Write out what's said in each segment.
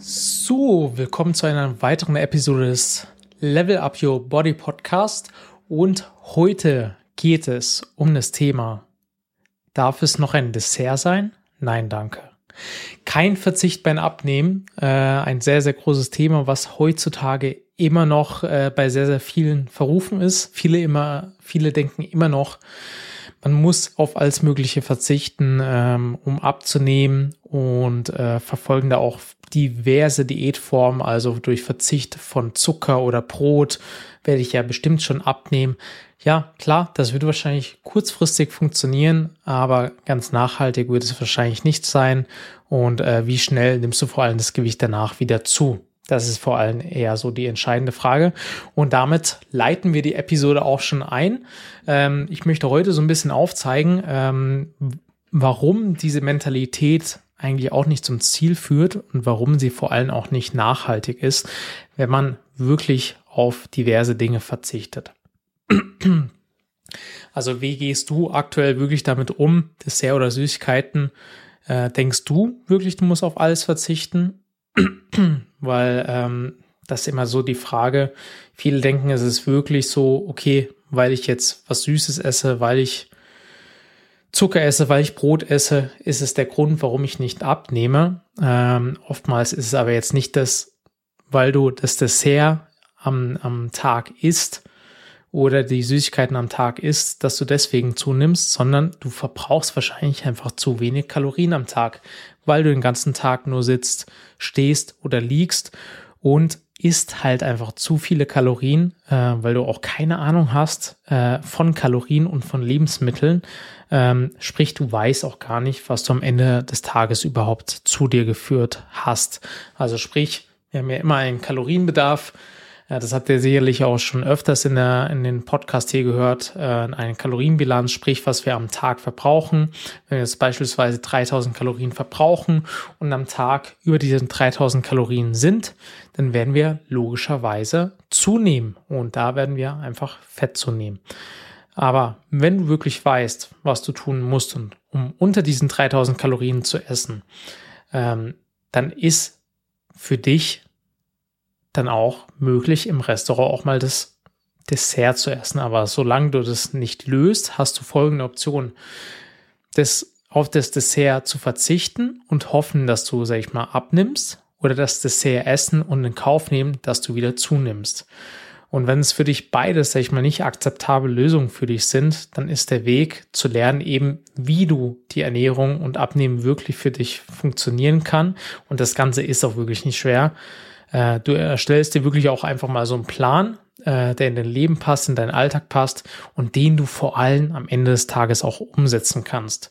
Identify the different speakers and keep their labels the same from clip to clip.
Speaker 1: So, willkommen zu einer weiteren Episode des Level Up Your Body Podcast. Und heute geht es um das Thema, darf es noch ein Dessert sein? Nein, danke. Kein Verzicht beim Abnehmen, äh, ein sehr, sehr großes Thema, was heutzutage immer noch äh, bei sehr, sehr vielen verrufen ist. Viele immer, viele denken immer noch, man muss auf alles Mögliche verzichten, ähm, um abzunehmen und äh, verfolgen da auch diverse Diätformen, also durch Verzicht von Zucker oder Brot werde ich ja bestimmt schon abnehmen. Ja, klar, das wird wahrscheinlich kurzfristig funktionieren, aber ganz nachhaltig wird es wahrscheinlich nicht sein. Und äh, wie schnell nimmst du vor allem das Gewicht danach wieder zu? Das ist vor allem eher so die entscheidende Frage. Und damit leiten wir die Episode auch schon ein. Ähm, ich möchte heute so ein bisschen aufzeigen, ähm, warum diese Mentalität eigentlich auch nicht zum Ziel führt und warum sie vor allem auch nicht nachhaltig ist, wenn man wirklich auf diverse Dinge verzichtet. Also wie gehst du aktuell wirklich damit um, Dessert oder Süßigkeiten? Äh, denkst du wirklich, du musst auf alles verzichten? Weil ähm, das ist immer so die Frage. Viele denken, es ist wirklich so, okay, weil ich jetzt was Süßes esse, weil ich Zucker esse, weil ich Brot esse, ist es der Grund, warum ich nicht abnehme. Ähm, oftmals ist es aber jetzt nicht das, weil du das Dessert am, am Tag isst oder die Süßigkeiten am Tag isst, dass du deswegen zunimmst, sondern du verbrauchst wahrscheinlich einfach zu wenig Kalorien am Tag, weil du den ganzen Tag nur sitzt, stehst oder liegst und isst halt einfach zu viele Kalorien, äh, weil du auch keine Ahnung hast äh, von Kalorien und von Lebensmitteln. Ähm, sprich, du weißt auch gar nicht, was du am Ende des Tages überhaupt zu dir geführt hast. Also sprich, wir haben ja immer einen Kalorienbedarf ja, das habt ihr sicherlich auch schon öfters in, der, in den Podcast hier gehört. Äh, eine Kalorienbilanz, sprich, was wir am Tag verbrauchen. Wenn wir jetzt beispielsweise 3000 Kalorien verbrauchen und am Tag über diese 3000 Kalorien sind, dann werden wir logischerweise zunehmen. Und da werden wir einfach Fett zunehmen. Aber wenn du wirklich weißt, was du tun musst, um unter diesen 3000 Kalorien zu essen, ähm, dann ist für dich dann auch möglich, im Restaurant auch mal das Dessert zu essen. Aber solange du das nicht löst, hast du folgende Option. Das, auf das Dessert zu verzichten und hoffen, dass du, sag ich mal, abnimmst oder das Dessert essen und in Kauf nehmen, dass du wieder zunimmst. Und wenn es für dich beides, sag ich mal, nicht akzeptable Lösungen für dich sind, dann ist der Weg zu lernen eben, wie du die Ernährung und Abnehmen wirklich für dich funktionieren kann. Und das Ganze ist auch wirklich nicht schwer. Äh, du erstellst dir wirklich auch einfach mal so einen Plan, äh, der in dein Leben passt, in deinen Alltag passt und den du vor allem am Ende des Tages auch umsetzen kannst.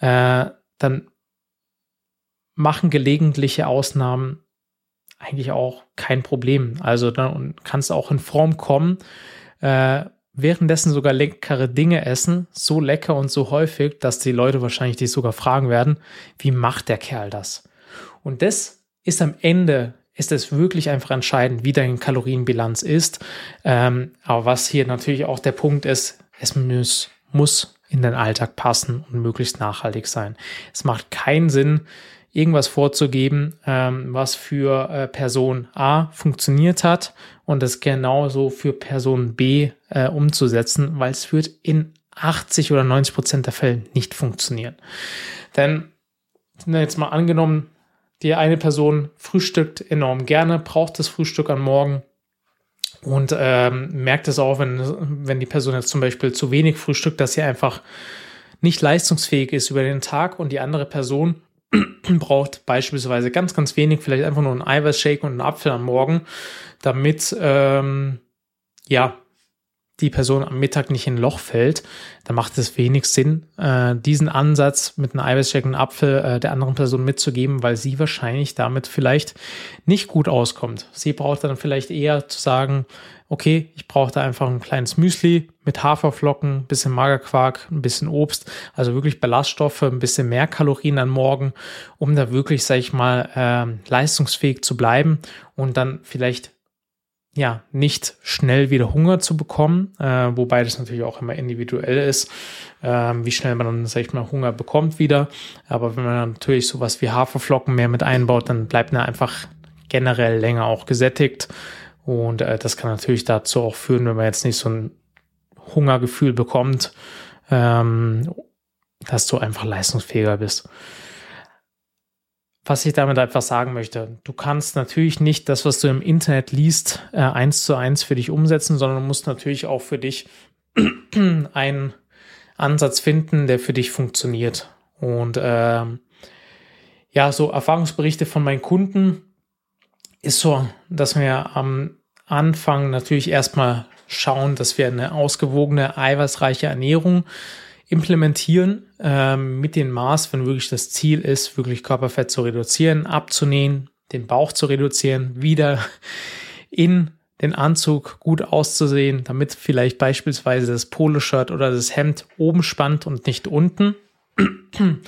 Speaker 1: Äh, dann machen gelegentliche Ausnahmen eigentlich auch kein Problem. Also dann kannst du auch in Form kommen, äh, währenddessen sogar leckere Dinge essen, so lecker und so häufig, dass die Leute wahrscheinlich dich sogar fragen werden, wie macht der Kerl das? Und das ist am Ende ist es wirklich einfach entscheidend, wie deine Kalorienbilanz ist. Ähm, aber was hier natürlich auch der Punkt ist, es muss, muss in den Alltag passen und möglichst nachhaltig sein. Es macht keinen Sinn, irgendwas vorzugeben, ähm, was für äh, Person A funktioniert hat und es genauso für Person B äh, umzusetzen, weil es wird in 80 oder 90 Prozent der Fälle nicht funktionieren. Denn jetzt mal angenommen, die eine Person frühstückt enorm gerne, braucht das Frühstück am Morgen und ähm, merkt es auch, wenn, wenn die Person jetzt zum Beispiel zu wenig frühstückt, dass sie einfach nicht leistungsfähig ist über den Tag und die andere Person braucht beispielsweise ganz, ganz wenig, vielleicht einfach nur einen Eiweißshake und einen Apfel am Morgen, damit ähm, ja die Person am Mittag nicht in ein Loch fällt, dann macht es wenig Sinn, äh, diesen Ansatz mit einem eiweißstärkenden Apfel äh, der anderen Person mitzugeben, weil sie wahrscheinlich damit vielleicht nicht gut auskommt. Sie braucht dann vielleicht eher zu sagen, okay, ich brauche da einfach ein kleines Müsli mit Haferflocken, ein bisschen Magerquark, ein bisschen Obst, also wirklich Ballaststoffe, ein bisschen mehr Kalorien am Morgen, um da wirklich, sag ich mal, äh, leistungsfähig zu bleiben und dann vielleicht ja, nicht schnell wieder Hunger zu bekommen, äh, wobei das natürlich auch immer individuell ist, äh, wie schnell man dann, sag ich mal, Hunger bekommt wieder. Aber wenn man natürlich sowas wie Haferflocken mehr mit einbaut, dann bleibt man einfach generell länger auch gesättigt. Und äh, das kann natürlich dazu auch führen, wenn man jetzt nicht so ein Hungergefühl bekommt, ähm, dass du einfach leistungsfähiger bist was ich damit einfach sagen möchte. Du kannst natürlich nicht das, was du im Internet liest, äh, eins zu eins für dich umsetzen, sondern du musst natürlich auch für dich einen Ansatz finden, der für dich funktioniert. Und ähm, ja, so Erfahrungsberichte von meinen Kunden ist so, dass wir am Anfang natürlich erstmal schauen, dass wir eine ausgewogene, eiweißreiche Ernährung implementieren ähm, mit dem Maß, wenn wirklich das Ziel ist, wirklich Körperfett zu reduzieren, abzunehmen, den Bauch zu reduzieren, wieder in den Anzug gut auszusehen, damit vielleicht beispielsweise das Poloshirt oder das Hemd oben spannt und nicht unten.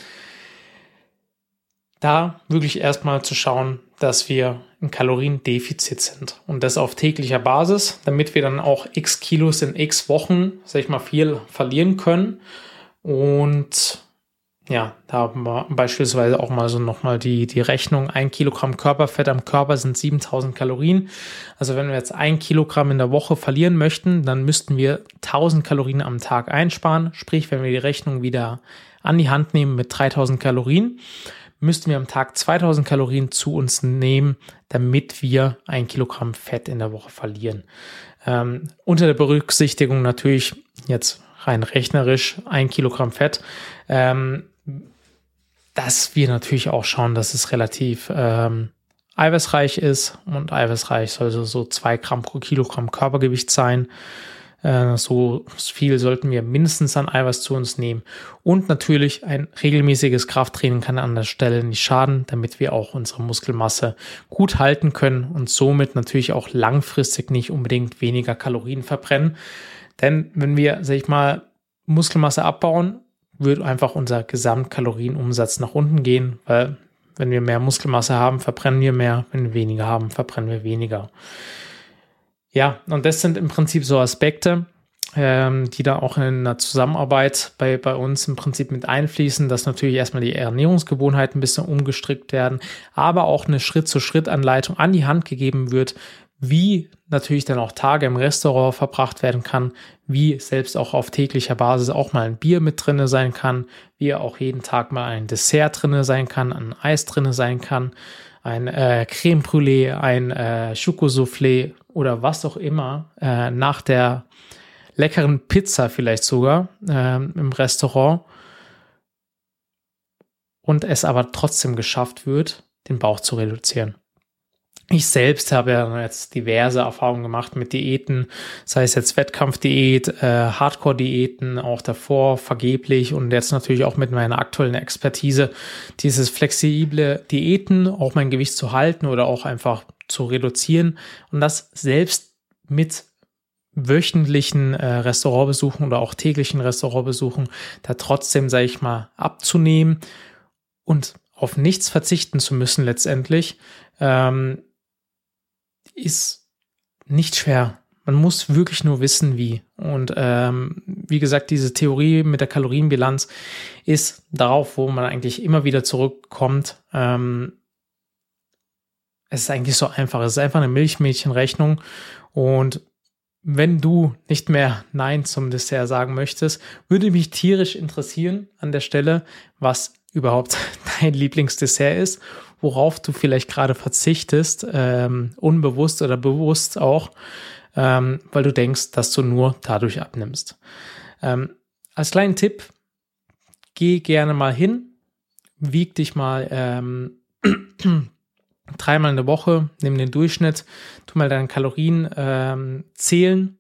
Speaker 1: Da wirklich erstmal zu schauen, dass wir im Kaloriendefizit sind und das auf täglicher Basis, damit wir dann auch x Kilos in x Wochen, sag ich mal, viel verlieren können und ja, da haben wir beispielsweise auch mal so nochmal die, die Rechnung. Ein Kilogramm Körperfett am Körper sind 7000 Kalorien. Also wenn wir jetzt ein Kilogramm in der Woche verlieren möchten, dann müssten wir 1000 Kalorien am Tag einsparen. Sprich, wenn wir die Rechnung wieder an die Hand nehmen mit 3000 Kalorien, müssten wir am Tag 2000 Kalorien zu uns nehmen, damit wir ein Kilogramm Fett in der Woche verlieren. Ähm, unter der Berücksichtigung natürlich jetzt rein rechnerisch ein Kilogramm Fett, ähm, dass wir natürlich auch schauen, dass es relativ ähm, eiweißreich ist und eiweißreich soll so zwei Gramm pro Kilogramm Körpergewicht sein. Äh, so viel sollten wir mindestens an Eiweiß zu uns nehmen. Und natürlich ein regelmäßiges Krafttraining kann an der Stelle nicht schaden, damit wir auch unsere Muskelmasse gut halten können und somit natürlich auch langfristig nicht unbedingt weniger Kalorien verbrennen. Denn wenn wir, sag ich mal, Muskelmasse abbauen, wird einfach unser Gesamtkalorienumsatz nach unten gehen, weil wenn wir mehr Muskelmasse haben, verbrennen wir mehr, wenn wir weniger haben, verbrennen wir weniger. Ja, und das sind im Prinzip so Aspekte, ähm, die da auch in der Zusammenarbeit bei, bei uns im Prinzip mit einfließen, dass natürlich erstmal die Ernährungsgewohnheiten ein bisschen umgestrickt werden, aber auch eine Schritt-zu-Schritt-Anleitung an die Hand gegeben wird, wie natürlich dann auch Tage im Restaurant verbracht werden kann, wie selbst auch auf täglicher Basis auch mal ein Bier mit drinne sein kann, wie auch jeden Tag mal ein Dessert drinne sein kann, ein Eis drinne sein kann, ein äh, Creme Brûlée, ein äh, Schokosoufflé oder was auch immer äh, nach der leckeren Pizza vielleicht sogar äh, im Restaurant und es aber trotzdem geschafft wird, den Bauch zu reduzieren. Ich selbst habe ja jetzt diverse Erfahrungen gemacht mit Diäten, sei es jetzt Wettkampfdiät, äh, Hardcore-Diäten, auch davor vergeblich und jetzt natürlich auch mit meiner aktuellen Expertise dieses flexible Diäten, auch mein Gewicht zu halten oder auch einfach zu reduzieren und das selbst mit wöchentlichen äh, Restaurantbesuchen oder auch täglichen Restaurantbesuchen da trotzdem, sage ich mal, abzunehmen und auf nichts verzichten zu müssen letztendlich. Ähm, ist nicht schwer. Man muss wirklich nur wissen, wie. Und ähm, wie gesagt, diese Theorie mit der Kalorienbilanz ist darauf, wo man eigentlich immer wieder zurückkommt. Ähm, es ist eigentlich so einfach. Es ist einfach eine Milchmädchenrechnung. Und wenn du nicht mehr Nein zum Dessert sagen möchtest, würde mich tierisch interessieren an der Stelle, was überhaupt dein Lieblingsdessert ist worauf du vielleicht gerade verzichtest, ähm, unbewusst oder bewusst auch, ähm, weil du denkst, dass du nur dadurch abnimmst. Ähm, als kleinen Tipp, geh gerne mal hin, wieg dich mal ähm, dreimal in der Woche, nimm den Durchschnitt, tu mal deine Kalorien ähm, zählen,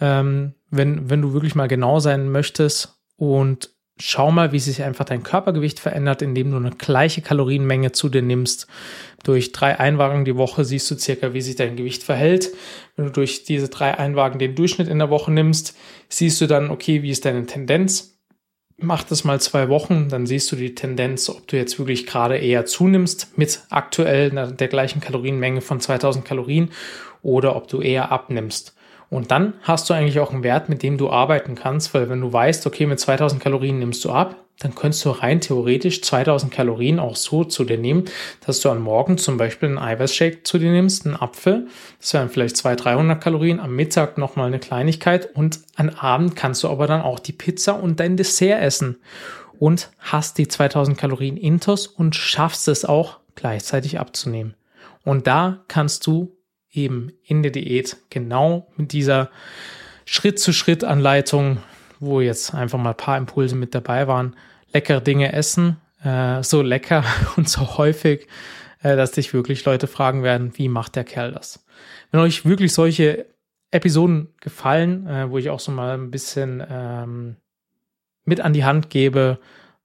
Speaker 1: ähm, wenn, wenn du wirklich mal genau sein möchtest und schau mal, wie sich einfach dein Körpergewicht verändert, indem du eine gleiche Kalorienmenge zu dir nimmst. Durch drei Einwagen die Woche siehst du circa, wie sich dein Gewicht verhält. Wenn du durch diese drei Einwagen den Durchschnitt in der Woche nimmst, siehst du dann, okay, wie ist deine Tendenz? mach das mal zwei Wochen, dann siehst du die Tendenz, ob du jetzt wirklich gerade eher zunimmst mit aktuell der gleichen Kalorienmenge von 2000 Kalorien oder ob du eher abnimmst. Und dann hast du eigentlich auch einen Wert, mit dem du arbeiten kannst, weil wenn du weißt, okay, mit 2000 Kalorien nimmst du ab, dann könntest du rein theoretisch 2000 Kalorien auch so zu dir nehmen, dass du am Morgen zum Beispiel einen Eiweißshake zu dir nimmst, einen Apfel, das wären vielleicht 200, 300 Kalorien, am Mittag nochmal eine Kleinigkeit. Und am Abend kannst du aber dann auch die Pizza und dein Dessert essen. Und hast die 2000 Kalorien intus und schaffst es auch gleichzeitig abzunehmen. Und da kannst du eben in der Diät genau mit dieser Schritt-zu-Schritt-Anleitung, wo jetzt einfach mal ein paar Impulse mit dabei waren, leckere Dinge essen, äh, so lecker und so häufig, äh, dass dich wirklich Leute fragen werden, wie macht der Kerl das? Wenn euch wirklich solche Episoden gefallen, äh, wo ich auch so mal ein bisschen ähm, mit an die Hand gebe,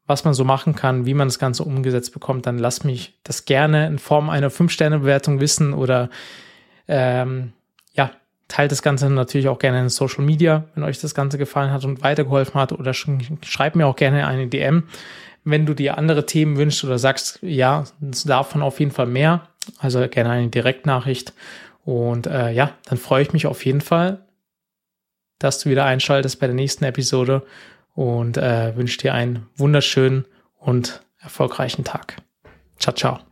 Speaker 1: was man so machen kann, wie man das Ganze umgesetzt bekommt, dann lasst mich das gerne in Form einer 5-Sterne-Bewertung wissen oder ähm, ja, teilt das Ganze natürlich auch gerne in Social Media, wenn euch das Ganze gefallen hat und weitergeholfen hat oder schreibt mir auch gerne eine DM, wenn du dir andere Themen wünschst oder sagst, ja, davon auf jeden Fall mehr, also gerne eine Direktnachricht und äh, ja, dann freue ich mich auf jeden Fall, dass du wieder einschaltest bei der nächsten Episode und äh, wünsche dir einen wunderschönen und erfolgreichen Tag. Ciao, ciao.